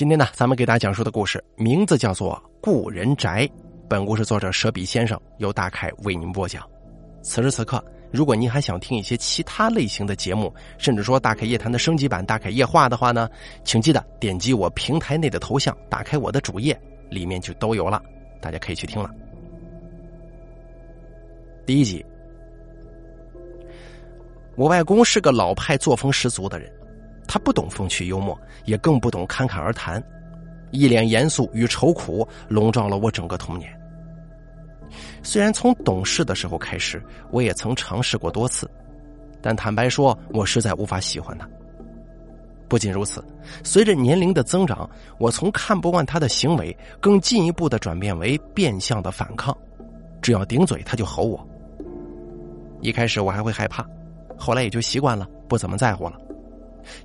今天呢，咱们给大家讲述的故事名字叫做《故人宅》。本故事作者舍笔先生由大凯为您播讲。此时此刻，如果您还想听一些其他类型的节目，甚至说大凯夜谈的升级版《大凯夜话》的话呢，请记得点击我平台内的头像，打开我的主页，里面就都有了，大家可以去听了。第一集，我外公是个老派作风十足的人。他不懂风趣幽默，也更不懂侃侃而谈，一脸严肃与愁苦笼罩了我整个童年。虽然从懂事的时候开始，我也曾尝试过多次，但坦白说，我实在无法喜欢他。不仅如此，随着年龄的增长，我从看不惯他的行为，更进一步的转变为变相的反抗。只要顶嘴，他就吼我。一开始我还会害怕，后来也就习惯了，不怎么在乎了。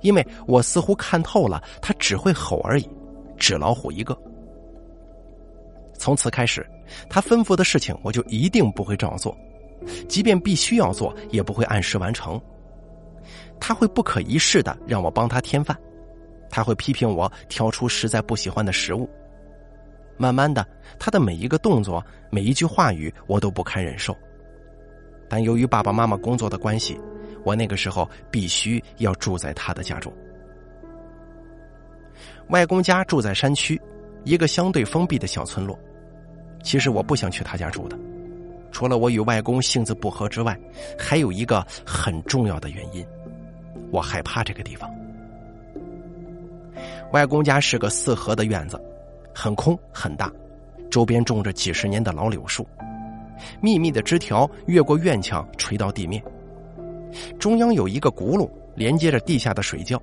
因为我似乎看透了，他只会吼而已，纸老虎一个。从此开始，他吩咐的事情我就一定不会照做，即便必须要做，也不会按时完成。他会不可一世的让我帮他添饭，他会批评我挑出实在不喜欢的食物。慢慢的，他的每一个动作、每一句话语，我都不堪忍受。但由于爸爸妈妈工作的关系。我那个时候必须要住在他的家中。外公家住在山区，一个相对封闭的小村落。其实我不想去他家住的，除了我与外公性子不合之外，还有一个很重要的原因，我害怕这个地方。外公家是个四合的院子，很空很大，周边种着几十年的老柳树，密密的枝条越过院墙垂到地面。中央有一个轱辘，连接着地下的水窖，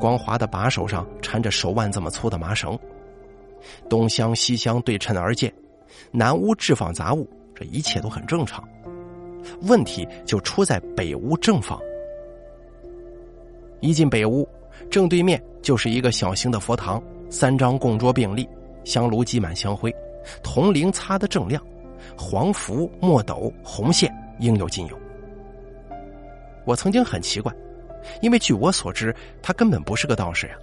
光滑的把手上缠着手腕这么粗的麻绳。东厢西厢对称而建，南屋置放杂物，这一切都很正常。问题就出在北屋正房。一进北屋，正对面就是一个小型的佛堂，三张供桌并立，香炉积满香灰，铜铃擦得正亮，黄符、墨斗、红线应有尽有。我曾经很奇怪，因为据我所知，他根本不是个道士呀。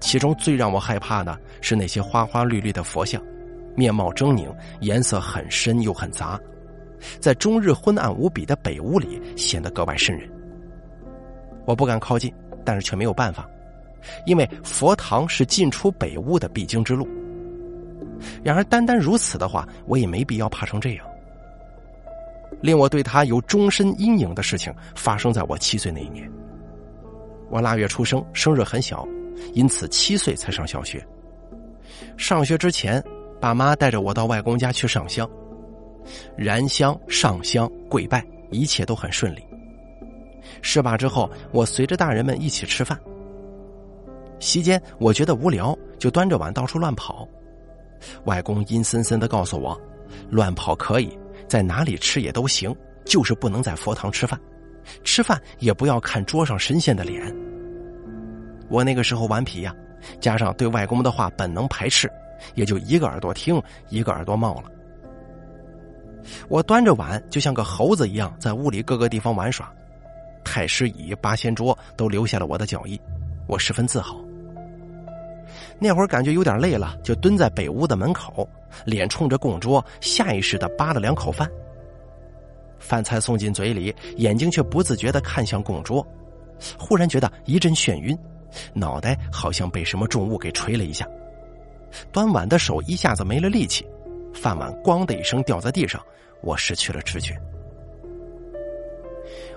其中最让我害怕的是那些花花绿绿的佛像，面貌狰狞，颜色很深又很杂，在终日昏暗无比的北屋里显得格外瘆人。我不敢靠近，但是却没有办法，因为佛堂是进出北屋的必经之路。然而，单单如此的话，我也没必要怕成这样。令我对他有终身阴影的事情，发生在我七岁那一年。我腊月出生，生日很小，因此七岁才上小学。上学之前，爸妈带着我到外公家去上香，燃香、上香、跪拜，一切都很顺利。事罢之后，我随着大人们一起吃饭。席间，我觉得无聊，就端着碗到处乱跑。外公阴森森的告诉我：“乱跑可以。”在哪里吃也都行，就是不能在佛堂吃饭，吃饭也不要看桌上神仙的脸。我那个时候顽皮呀，加上对外公的话本能排斥，也就一个耳朵听，一个耳朵冒了。我端着碗，就像个猴子一样，在屋里各个地方玩耍，太师椅、八仙桌都留下了我的脚印，我十分自豪。那会儿感觉有点累了，就蹲在北屋的门口，脸冲着供桌，下意识的扒了两口饭。饭菜送进嘴里，眼睛却不自觉的看向供桌，忽然觉得一阵眩晕，脑袋好像被什么重物给捶了一下，端碗的手一下子没了力气，饭碗“咣”的一声掉在地上，我失去了知觉。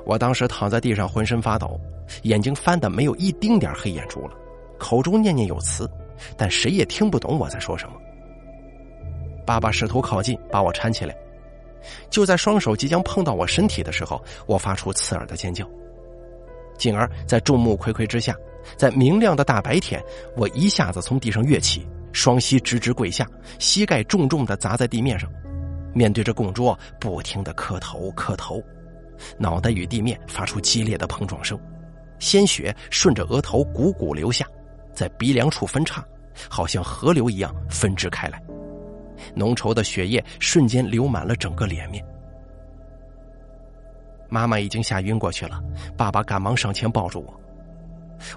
我当时躺在地上，浑身发抖，眼睛翻的没有一丁点黑眼珠了。口中念念有词，但谁也听不懂我在说什么。爸爸试图靠近，把我搀起来。就在双手即将碰到我身体的时候，我发出刺耳的尖叫。进而，在众目睽睽之下，在明亮的大白天，我一下子从地上跃起，双膝直直跪下，膝盖重重的砸在地面上，面对着供桌，不停的磕头磕头，脑袋与地面发出激烈的碰撞声，鲜血顺着额头汩汩流下。在鼻梁处分叉，好像河流一样分支开来，浓稠的血液瞬间流满了整个脸面。妈妈已经吓晕过去了，爸爸赶忙上前抱住我。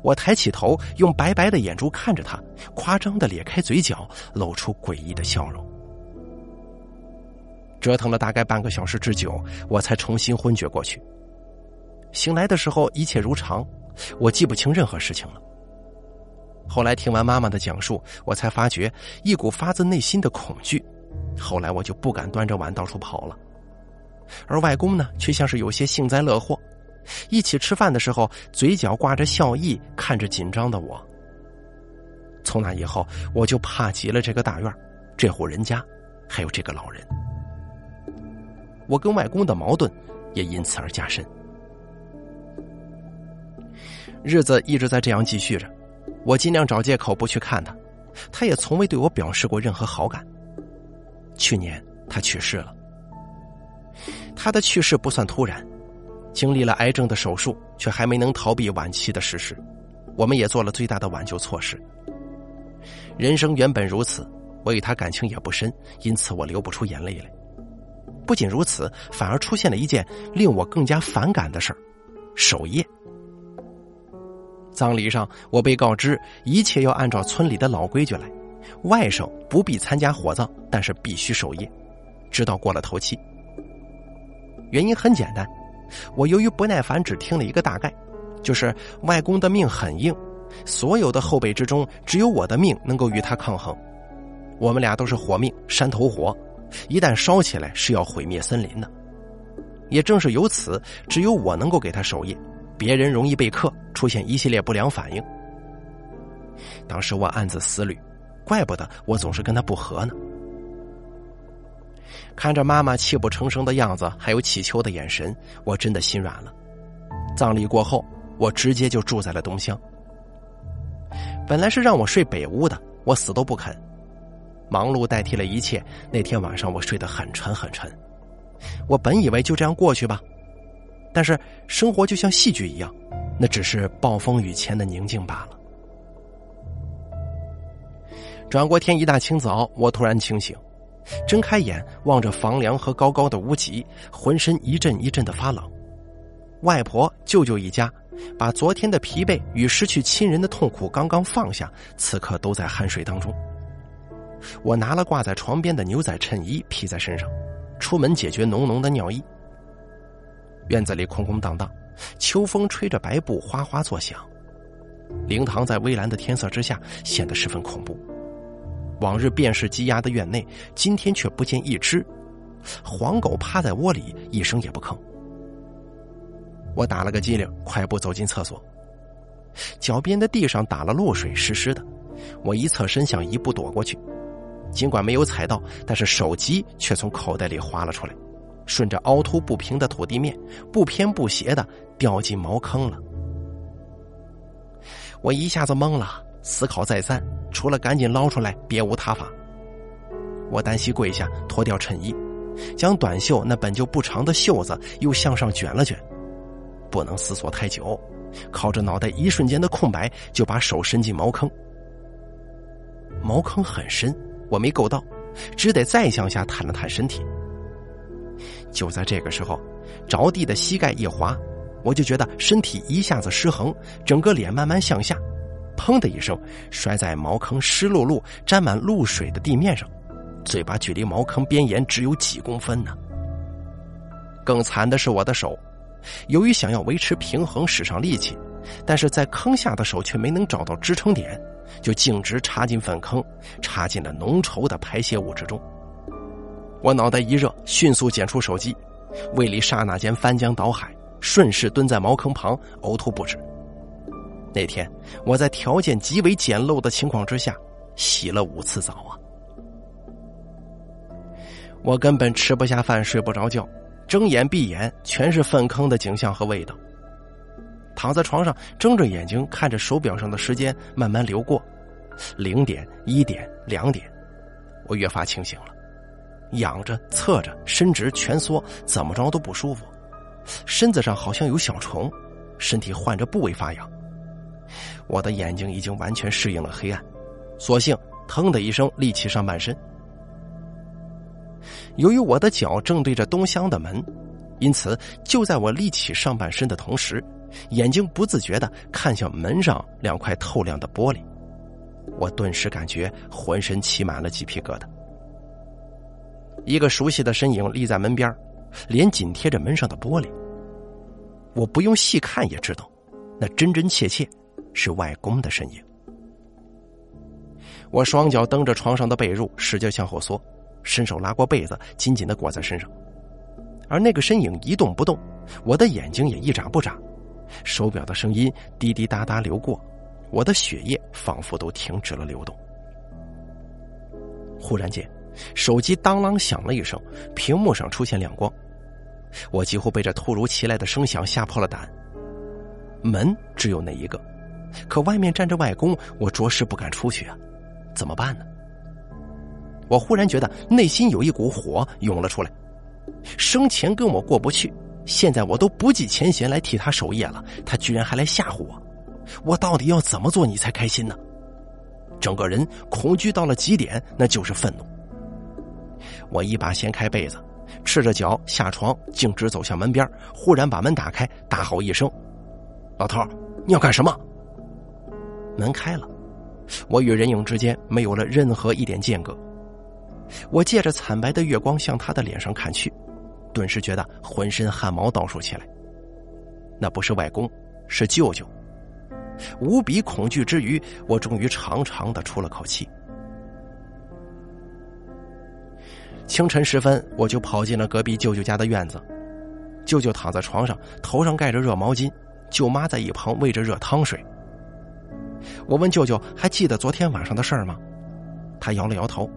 我抬起头，用白白的眼珠看着他，夸张的咧开嘴角，露出诡异的笑容。折腾了大概半个小时之久，我才重新昏厥过去。醒来的时候，一切如常，我记不清任何事情了。后来听完妈妈的讲述，我才发觉一股发自内心的恐惧。后来我就不敢端着碗到处跑了。而外公呢，却像是有些幸灾乐祸。一起吃饭的时候，嘴角挂着笑意，看着紧张的我。从那以后，我就怕极了这个大院，这户人家，还有这个老人。我跟外公的矛盾也因此而加深。日子一直在这样继续着，我尽量找借口不去看他，他也从未对我表示过任何好感。去年他去世了，他的去世不算突然。经历了癌症的手术，却还没能逃避晚期的事实。我们也做了最大的挽救措施。人生原本如此，我与他感情也不深，因此我流不出眼泪来。不仅如此，反而出现了一件令我更加反感的事儿——守夜。葬礼上，我被告知一切要按照村里的老规矩来，外甥不必参加火葬，但是必须守夜，直到过了头七。原因很简单。我由于不耐烦，只听了一个大概，就是外公的命很硬，所有的后辈之中，只有我的命能够与他抗衡。我们俩都是火命，山头火，一旦烧起来是要毁灭森林的。也正是由此，只有我能够给他守夜，别人容易被克，出现一系列不良反应。当时我暗自思虑，怪不得我总是跟他不和呢。看着妈妈泣不成声的样子，还有乞求的眼神，我真的心软了。葬礼过后，我直接就住在了东乡。本来是让我睡北屋的，我死都不肯。忙碌代替了一切，那天晚上我睡得很沉很沉。我本以为就这样过去吧，但是生活就像戏剧一样，那只是暴风雨前的宁静罢了。转过天一大清早，我突然清醒。睁开眼，望着房梁和高高的屋脊，浑身一阵一阵的发冷。外婆、舅舅一家，把昨天的疲惫与失去亲人的痛苦刚刚放下，此刻都在酣睡当中。我拿了挂在床边的牛仔衬衣披在身上，出门解决浓浓的尿意。院子里空空荡荡，秋风吹着白布哗哗作响，灵堂在微蓝的天色之下显得十分恐怖。往日便是鸡鸭的院内，今天却不见一只。黄狗趴在窝里，一声也不吭。我打了个激灵，快步走进厕所。脚边的地上打了露水，湿湿的。我一侧身，想一步躲过去，尽管没有踩到，但是手机却从口袋里滑了出来，顺着凹凸不平的土地面，不偏不斜的掉进茅坑了。我一下子懵了。思考再三，除了赶紧捞出来，别无他法。我单膝跪下，脱掉衬衣，将短袖那本就不长的袖子又向上卷了卷。不能思索太久，靠着脑袋一瞬间的空白，就把手伸进茅坑。茅坑很深，我没够到，只得再向下探了探身体。就在这个时候，着地的膝盖一滑，我就觉得身体一下子失衡，整个脸慢慢向下。砰的一声，摔在茅坑湿漉漉、沾满露水的地面上，嘴巴距离茅坑边沿只有几公分呢。更惨的是我的手，由于想要维持平衡，使上力气，但是在坑下的手却没能找到支撑点，就径直插进粪坑，插进了浓稠的排泄物之中。我脑袋一热，迅速捡出手机，胃里刹那间翻江倒海，顺势蹲在茅坑旁呕吐不止。那天，我在条件极为简陋的情况之下，洗了五次澡啊！我根本吃不下饭，睡不着觉，睁眼闭眼全是粪坑的景象和味道。躺在床上，睁着眼睛看着手表上的时间慢慢流过，零点、一点、两点，我越发清醒了。仰着、侧着、伸直、蜷缩，怎么着都不舒服，身子上好像有小虫，身体换着部位发痒。我的眼睛已经完全适应了黑暗，索性腾的一声立起上半身。由于我的脚正对着东厢的门，因此就在我立起上半身的同时，眼睛不自觉的看向门上两块透亮的玻璃，我顿时感觉浑身起满了鸡皮疙瘩。一个熟悉的身影立在门边，脸紧贴着门上的玻璃。我不用细看也知道，那真真切切是外公的身影。我双脚蹬着床上的被褥，使劲向后缩，伸手拉过被子，紧紧的裹在身上。而那个身影一动不动，我的眼睛也一眨不眨。手表的声音滴滴答答流过，我的血液仿佛都停止了流动。忽然间，手机当啷响了一声，屏幕上出现亮光，我几乎被这突如其来的声响吓破了胆。门只有那一个，可外面站着外公，我着实不敢出去啊，怎么办呢？我忽然觉得内心有一股火涌了出来，生前跟我过不去。现在我都不计前嫌来替他守夜了，他居然还来吓唬我，我到底要怎么做你才开心呢？整个人恐惧到了极点，那就是愤怒。我一把掀开被子，赤着脚下床，径直走向门边，忽然把门打开，大吼一声：“老头，你要干什么？”门开了，我与人影之间没有了任何一点间隔，我借着惨白的月光向他的脸上看去。顿时觉得浑身汗毛倒竖起来。那不是外公，是舅舅。无比恐惧之余，我终于长长的出了口气。清晨时分，我就跑进了隔壁舅舅家的院子。舅舅躺在床上，头上盖着热毛巾，舅妈在一旁喂着热汤水。我问舅舅：“还记得昨天晚上的事儿吗？”他摇了摇头，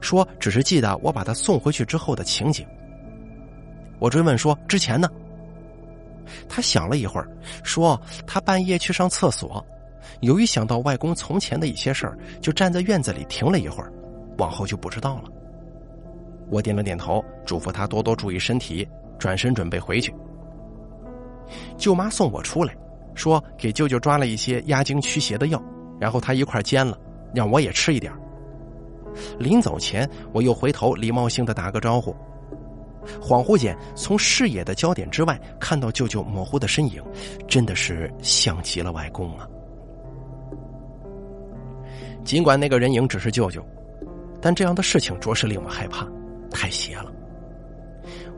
说：“只是记得我把他送回去之后的情景。”我追问说：“之前呢？”他想了一会儿，说：“他半夜去上厕所，由于想到外公从前的一些事儿，就站在院子里停了一会儿，往后就不知道了。”我点了点头，嘱咐他多多注意身体，转身准备回去。舅妈送我出来，说给舅舅抓了一些压惊驱邪的药，然后他一块煎了，让我也吃一点。临走前，我又回头礼貌性的打个招呼。恍惚间，从视野的焦点之外看到舅舅模糊的身影，真的是像极了外公啊！尽管那个人影只是舅舅，但这样的事情着实令我害怕，太邪了。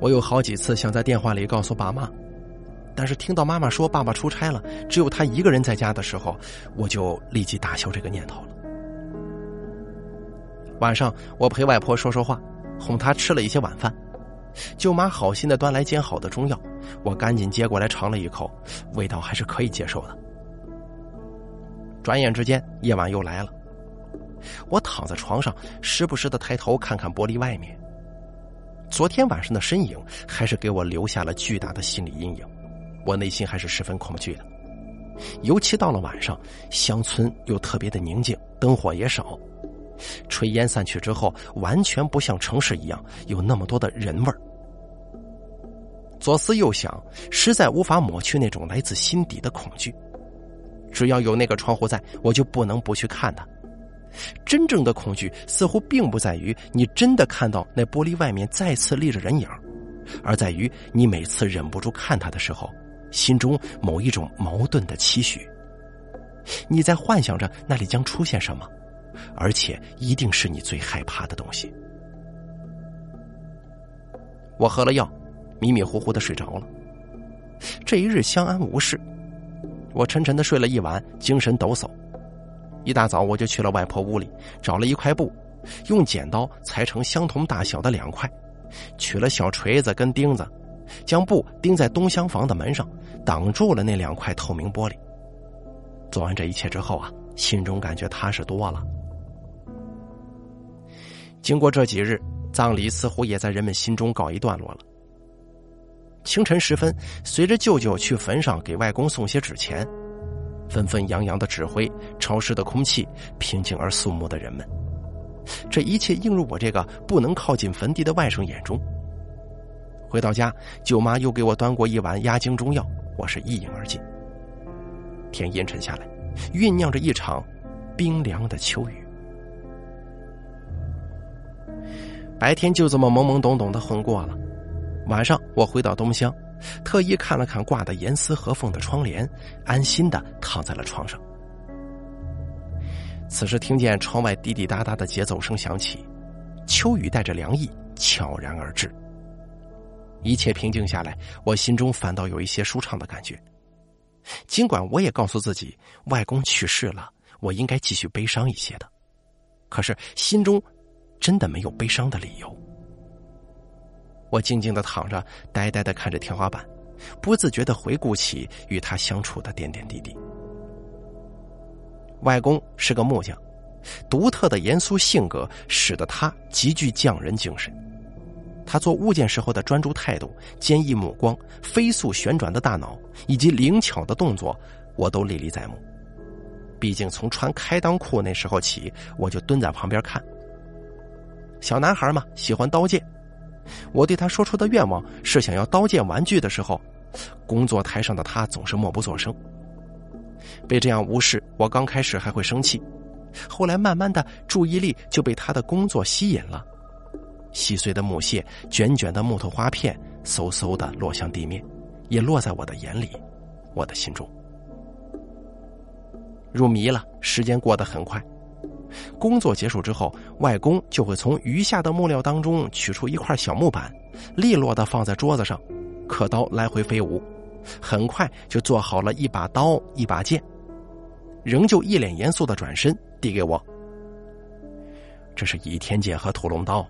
我有好几次想在电话里告诉爸妈，但是听到妈妈说爸爸出差了，只有他一个人在家的时候，我就立即打消这个念头了。晚上，我陪外婆说说话，哄她吃了一些晚饭。舅妈好心的端来煎好的中药，我赶紧接过来尝了一口，味道还是可以接受的。转眼之间，夜晚又来了。我躺在床上，时不时的抬头看看玻璃外面。昨天晚上的身影，还是给我留下了巨大的心理阴影。我内心还是十分恐惧的，尤其到了晚上，乡村又特别的宁静，灯火也少。炊烟散去之后，完全不像城市一样有那么多的人味儿。左思右想，实在无法抹去那种来自心底的恐惧。只要有那个窗户在，我就不能不去看它。真正的恐惧似乎并不在于你真的看到那玻璃外面再次立着人影，而在于你每次忍不住看他的时候，心中某一种矛盾的期许。你在幻想着那里将出现什么。而且一定是你最害怕的东西。我喝了药，迷迷糊糊的睡着了。这一日相安无事，我沉沉的睡了一晚，精神抖擞。一大早我就去了外婆屋里，找了一块布，用剪刀裁成相同大小的两块，取了小锤子跟钉子，将布钉在东厢房的门上，挡住了那两块透明玻璃。做完这一切之后啊，心中感觉踏实多了。经过这几日，葬礼似乎也在人们心中告一段落了。清晨时分，随着舅舅去坟上给外公送些纸钱，纷纷扬扬的指挥、潮湿的空气、平静而肃穆的人们，这一切映入我这个不能靠近坟地的外甥眼中。回到家，舅妈又给我端过一碗压惊中药，我是一饮而尽。天阴沉下来，酝酿着一场冰凉的秋雨。白天就这么懵懵懂懂的混过了，晚上我回到东乡，特意看了看挂的严丝合缝的窗帘，安心的躺在了床上。此时听见窗外滴滴答答的节奏声响起，秋雨带着凉意悄然而至。一切平静下来，我心中反倒有一些舒畅的感觉。尽管我也告诉自己，外公去世了，我应该继续悲伤一些的，可是心中真的没有悲伤的理由。我静静的躺着，呆呆的看着天花板，不自觉的回顾起与他相处的点点滴滴。外公是个木匠，独特的严肃性格使得他极具匠人精神。他做物件时候的专注态度、坚毅目光、飞速旋转的大脑以及灵巧的动作，我都历历在目。毕竟从穿开裆裤那时候起，我就蹲在旁边看。小男孩嘛，喜欢刀剑。我对他说出的愿望是想要刀剑玩具的时候，工作台上的他总是默不作声。被这样无视，我刚开始还会生气，后来慢慢的注意力就被他的工作吸引了。细碎的木屑、卷卷的木头花片，嗖嗖的落向地面，也落在我的眼里，我的心中。入迷了，时间过得很快。工作结束之后，外公就会从余下的木料当中取出一块小木板，利落的放在桌子上，刻刀来回飞舞，很快就做好了一把刀、一把剑，仍旧一脸严肃的转身递给我：“这是倚天剑和屠龙刀。”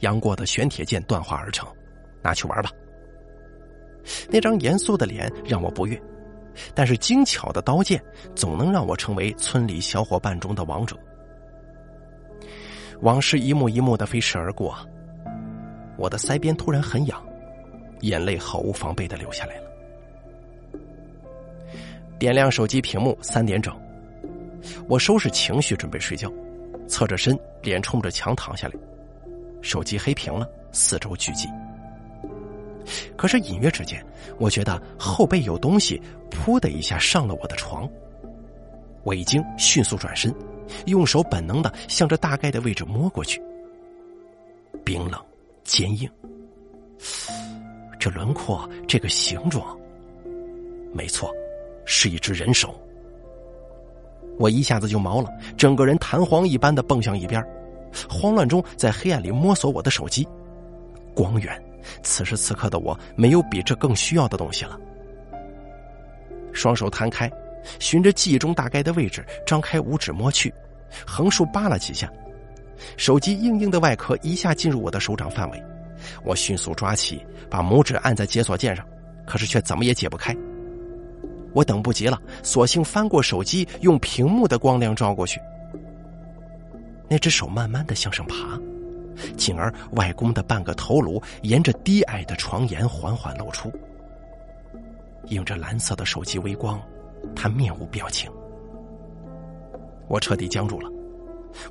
杨过的玄铁剑锻化而成，拿去玩吧。那张严肃的脸让我不悦，但是精巧的刀剑总能让我成为村里小伙伴中的王者。往事一幕一幕的飞逝而过，我的腮边突然很痒，眼泪毫无防备的流下来了。点亮手机屏幕，三点整，我收拾情绪准备睡觉，侧着身，脸冲着墙躺下来。手机黑屏了，四周聚集。可是隐约之间，我觉得后背有东西“噗”的一下上了我的床。我一惊，迅速转身，用手本能的向着大概的位置摸过去。冰冷、坚硬，这轮廓，这个形状，没错，是一只人手。我一下子就毛了，整个人弹簧一般的蹦向一边。慌乱中，在黑暗里摸索我的手机，光源。此时此刻的我，没有比这更需要的东西了。双手摊开，循着记忆中大概的位置，张开五指摸去，横竖扒了几下，手机硬硬的外壳一下进入我的手掌范围。我迅速抓起，把拇指按在解锁键上，可是却怎么也解不开。我等不及了，索性翻过手机，用屏幕的光亮照过去。那只手慢慢的向上爬，进而外公的半个头颅沿着低矮的床沿缓缓露出。映着蓝色的手机微光，他面无表情。我彻底僵住了，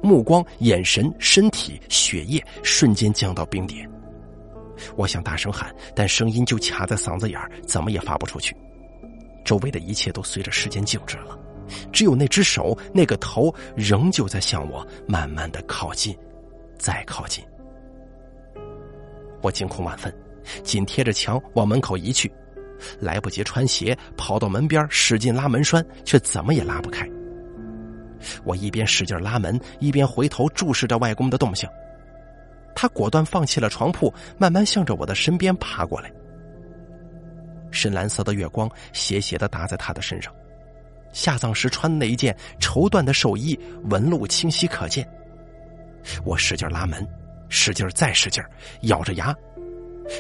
目光、眼神、身体、血液瞬间降到冰点。我想大声喊，但声音就卡在嗓子眼儿，怎么也发不出去。周围的一切都随着时间静止了。只有那只手，那个头，仍旧在向我慢慢的靠近，再靠近。我惊恐万分，紧贴着墙往门口移去，来不及穿鞋，跑到门边使劲拉门栓，却怎么也拉不开。我一边使劲拉门，一边回头注视着外公的动向。他果断放弃了床铺，慢慢向着我的身边爬过来。深蓝色的月光斜斜的打在他的身上。下葬时穿的那一件绸缎的寿衣，纹路清晰可见。我使劲拉门，使劲再使劲，咬着牙，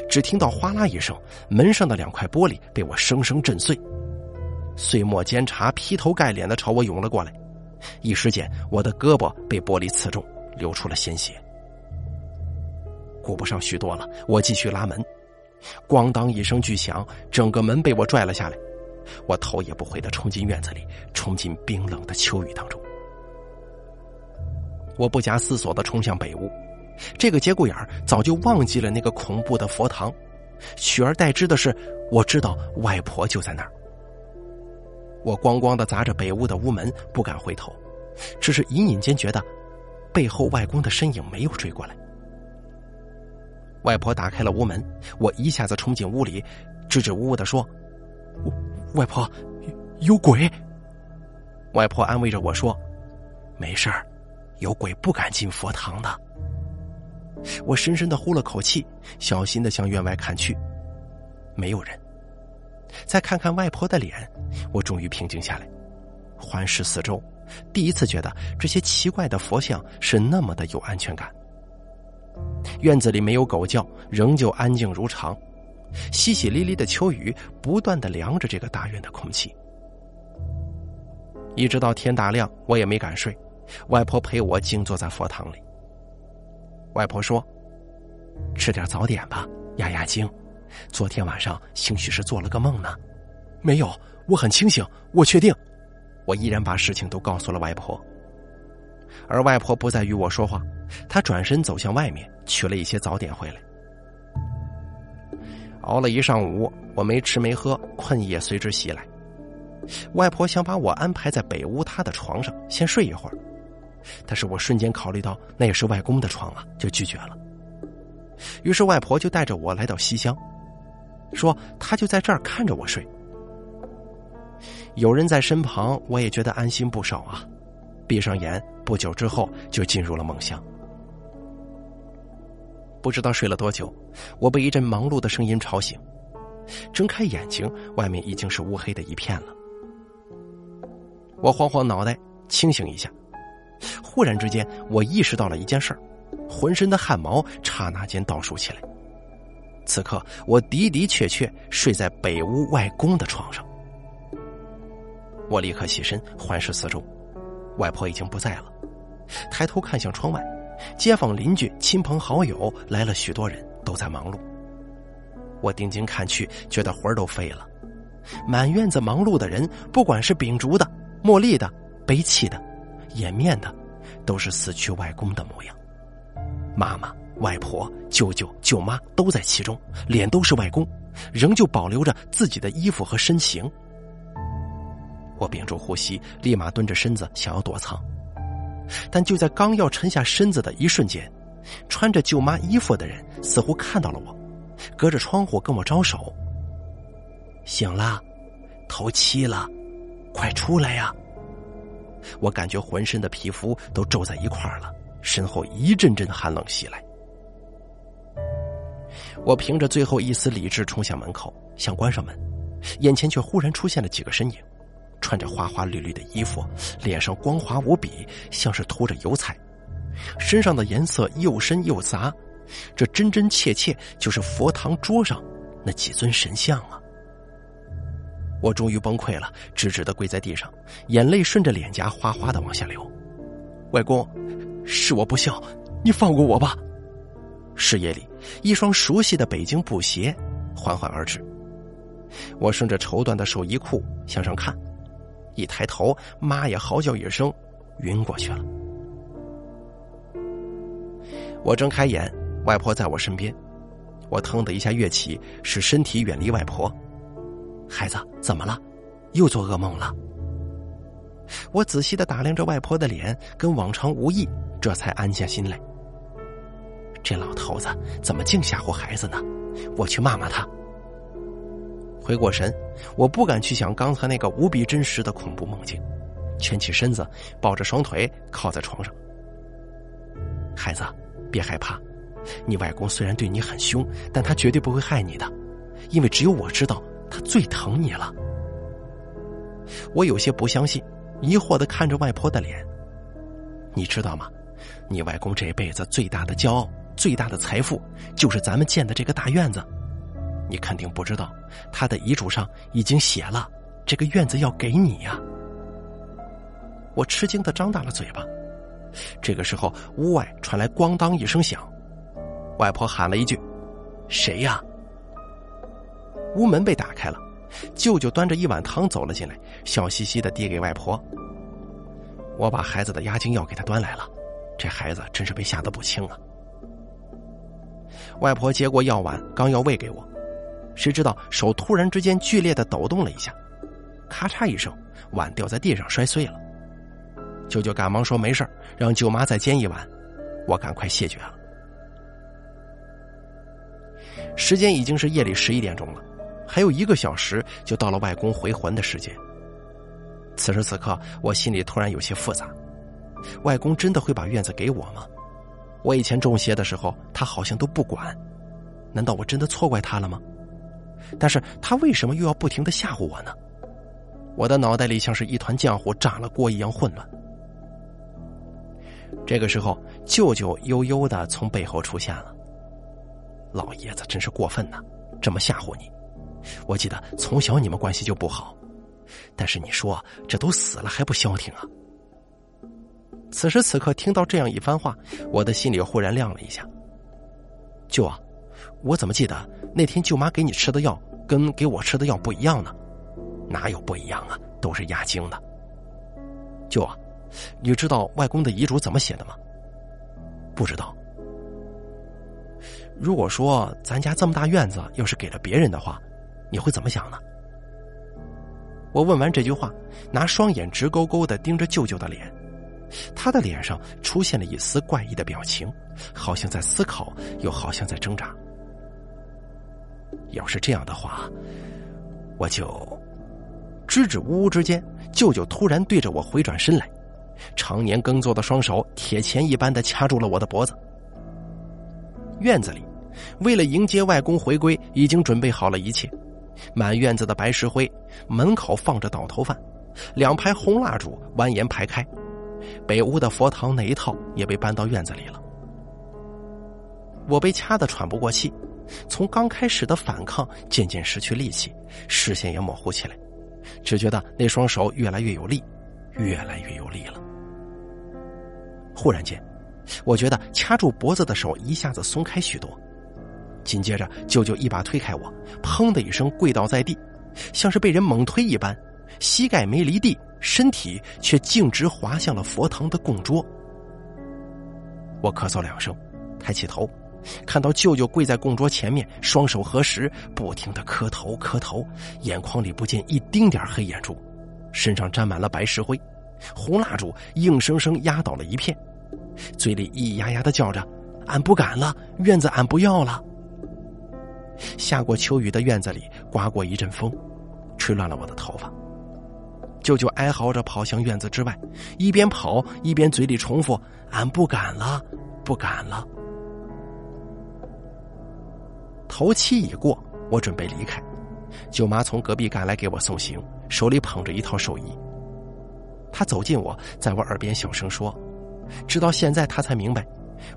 只听到哗啦一声，门上的两块玻璃被我生生震碎，碎末煎茶劈头盖脸的朝我涌了过来。一时间，我的胳膊被玻璃刺中，流出了鲜血。顾不上许多了，我继续拉门，咣当一声巨响，整个门被我拽了下来。我头也不回的冲进院子里，冲进冰冷的秋雨当中。我不假思索的冲向北屋，这个节骨眼儿早就忘记了那个恐怖的佛堂，取而代之的是，我知道外婆就在那儿。我咣咣的砸着北屋的屋门，不敢回头，只是隐隐间觉得，背后外公的身影没有追过来。外婆打开了屋门，我一下子冲进屋里，支支吾吾的说：“外婆，有鬼。”外婆安慰着我说：“没事儿，有鬼不敢进佛堂的。”我深深的呼了口气，小心的向院外看去，没有人。再看看外婆的脸，我终于平静下来，环视四周，第一次觉得这些奇怪的佛像是那么的有安全感。院子里没有狗叫，仍旧安静如常，淅淅沥沥的秋雨不断的凉着这个大院的空气。一直到天大亮，我也没敢睡，外婆陪我静坐在佛堂里。外婆说：“吃点早点吧，压压惊。昨天晚上兴许是做了个梦呢。”“没有，我很清醒，我确定。”我依然把事情都告诉了外婆。而外婆不再与我说话，她转身走向外面，取了一些早点回来。熬了一上午，我没吃没喝，困意也随之袭来。外婆想把我安排在北屋她的床上，先睡一会儿。但是我瞬间考虑到那也是外公的床啊，就拒绝了。于是外婆就带着我来到西厢，说她就在这儿看着我睡。有人在身旁，我也觉得安心不少啊。闭上眼，不久之后就进入了梦乡。不知道睡了多久，我被一阵忙碌的声音吵醒，睁开眼睛，外面已经是乌黑的一片了。我晃晃脑袋，清醒一下。忽然之间，我意识到了一件事儿，浑身的汗毛刹那间倒竖起来。此刻，我的的确确睡在北屋外公的床上。我立刻起身环视四周，外婆已经不在了。抬头看向窗外，街坊邻居、亲朋好友来了许多人，都在忙碌。我定睛看去，觉得魂儿都飞了。满院子忙碌的人，不管是秉烛的、茉莉的、悲泣的。掩面的，都是死去外公的模样。妈妈、外婆、舅舅、舅妈都在其中，脸都是外公，仍旧保留着自己的衣服和身形。我屏住呼吸，立马蹲着身子想要躲藏，但就在刚要沉下身子的一瞬间，穿着舅妈衣服的人似乎看到了我，隔着窗户跟我招手：“醒了，头七了，快出来呀！”我感觉浑身的皮肤都皱在一块儿了，身后一阵阵寒冷袭来。我凭着最后一丝理智冲向门口，想关上门，眼前却忽然出现了几个身影，穿着花花绿绿的衣服，脸上光滑无比，像是涂着油彩，身上的颜色又深又杂，这真真切切就是佛堂桌上那几尊神像啊！我终于崩溃了，直直的跪在地上，眼泪顺着脸颊哗哗的往下流。外公，是我不孝，你放过我吧。视野里，一双熟悉的北京布鞋缓缓而至。我顺着绸缎的寿衣裤向上看，一抬头，妈也嚎叫一声，晕过去了。我睁开眼，外婆在我身边，我腾的一下跃起，使身体远离外婆。孩子，怎么了？又做噩梦了？我仔细的打量着外婆的脸，跟往常无异，这才安下心来。这老头子怎么净吓唬孩子呢？我去骂骂他。回过神，我不敢去想刚才那个无比真实的恐怖梦境，蜷起身子，抱着双腿靠在床上。孩子，别害怕，你外公虽然对你很凶，但他绝对不会害你的，因为只有我知道。他最疼你了，我有些不相信，疑惑的看着外婆的脸。你知道吗？你外公这辈子最大的骄傲、最大的财富，就是咱们建的这个大院子。你肯定不知道，他的遗嘱上已经写了，这个院子要给你呀。我吃惊的张大了嘴巴。这个时候，屋外传来咣当一声响，外婆喊了一句：“谁呀？”屋门被打开了，舅舅端着一碗汤走了进来，笑嘻嘻的递给外婆。我把孩子的压惊药给他端来了，这孩子真是被吓得不轻啊。外婆接过药碗，刚要喂给我，谁知道手突然之间剧烈的抖动了一下，咔嚓一声，碗掉在地上摔碎了。舅舅赶忙说没事让舅妈再煎一碗，我赶快谢绝了。时间已经是夜里十一点钟了。还有一个小时就到了外公回魂的时间。此时此刻，我心里突然有些复杂：外公真的会把院子给我吗？我以前中邪的时候，他好像都不管，难道我真的错怪他了吗？但是他为什么又要不停的吓唬我呢？我的脑袋里像是一团浆糊炸了锅一样混乱。这个时候，舅舅悠悠的从背后出现了。老爷子真是过分呐，这么吓唬你。我记得从小你们关系就不好，但是你说这都死了还不消停啊？此时此刻听到这样一番话，我的心里忽然亮了一下。舅啊，我怎么记得那天舅妈给你吃的药跟给我吃的药不一样呢？哪有不一样啊？都是压惊的。舅啊，你知道外公的遗嘱怎么写的吗？不知道。如果说咱家这么大院子要是给了别人的话，你会怎么想呢？我问完这句话，拿双眼直勾勾的盯着舅舅的脸，他的脸上出现了一丝怪异的表情，好像在思考，又好像在挣扎。要是这样的话，我就……支支吾吾之间，舅舅突然对着我回转身来，常年耕作的双手铁钳一般的掐住了我的脖子。院子里，为了迎接外公回归，已经准备好了一切。满院子的白石灰，门口放着倒头饭，两排红蜡烛蜿蜒排开。北屋的佛堂那一套也被搬到院子里了。我被掐得喘不过气，从刚开始的反抗渐渐失去力气，视线也模糊起来，只觉得那双手越来越有力，越来越有力了。忽然间。我觉得掐住脖子的手一下子松开许多，紧接着舅舅一把推开我，砰的一声跪倒在地，像是被人猛推一般，膝盖没离地，身体却径直滑向了佛堂的供桌。我咳嗽两声，抬起头，看到舅舅跪在供桌前面，双手合十，不停的磕头磕头，眼眶里不见一丁点黑眼珠，身上沾满了白石灰，红蜡烛硬生生压倒了一片。嘴里咿咿呀呀的叫着：“俺不敢了，院子俺不要了。”下过秋雨的院子里刮过一阵风，吹乱了我的头发。舅舅哀嚎着跑向院子之外，一边跑一边嘴里重复：“俺不敢了，不敢了。”头七已过，我准备离开。舅妈从隔壁赶来给我送行，手里捧着一套寿衣。她走近我，在我耳边小声说。直到现在，她才明白，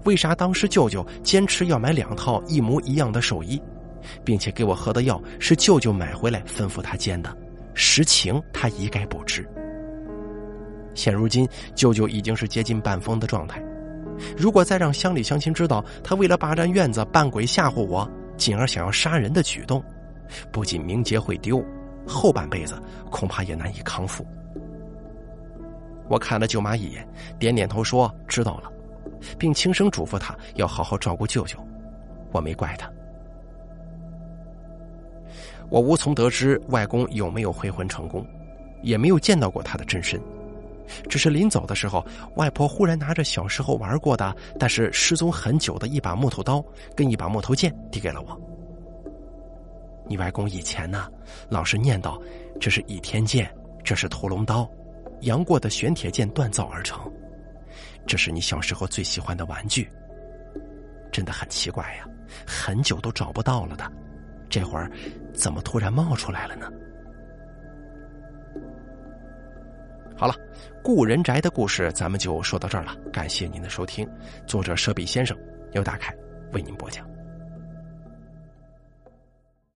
为啥当时舅舅坚持要买两套一模一样的寿衣，并且给我喝的药是舅舅买回来吩咐他煎的。实情他一概不知。现如今，舅舅已经是接近半疯的状态。如果再让乡里乡亲知道他为了霸占院子扮鬼吓唬我，进而想要杀人的举动，不仅名节会丢，后半辈子恐怕也难以康复。我看了舅妈一眼，点点头说：“知道了，并轻声嘱咐他要好好照顾舅舅。”我没怪他。我无从得知外公有没有回魂成功，也没有见到过他的真身。只是临走的时候，外婆忽然拿着小时候玩过的，但是失踪很久的一把木头刀跟一把木头剑递给了我。你外公以前呢，老是念叨：“这是倚天剑，这是屠龙刀。”杨过的玄铁剑锻造而成，这是你小时候最喜欢的玩具。真的很奇怪呀，很久都找不到了的，这会儿怎么突然冒出来了呢？好了，故人宅的故事咱们就说到这儿了，感谢您的收听。作者舍比先生由大凯为您播讲。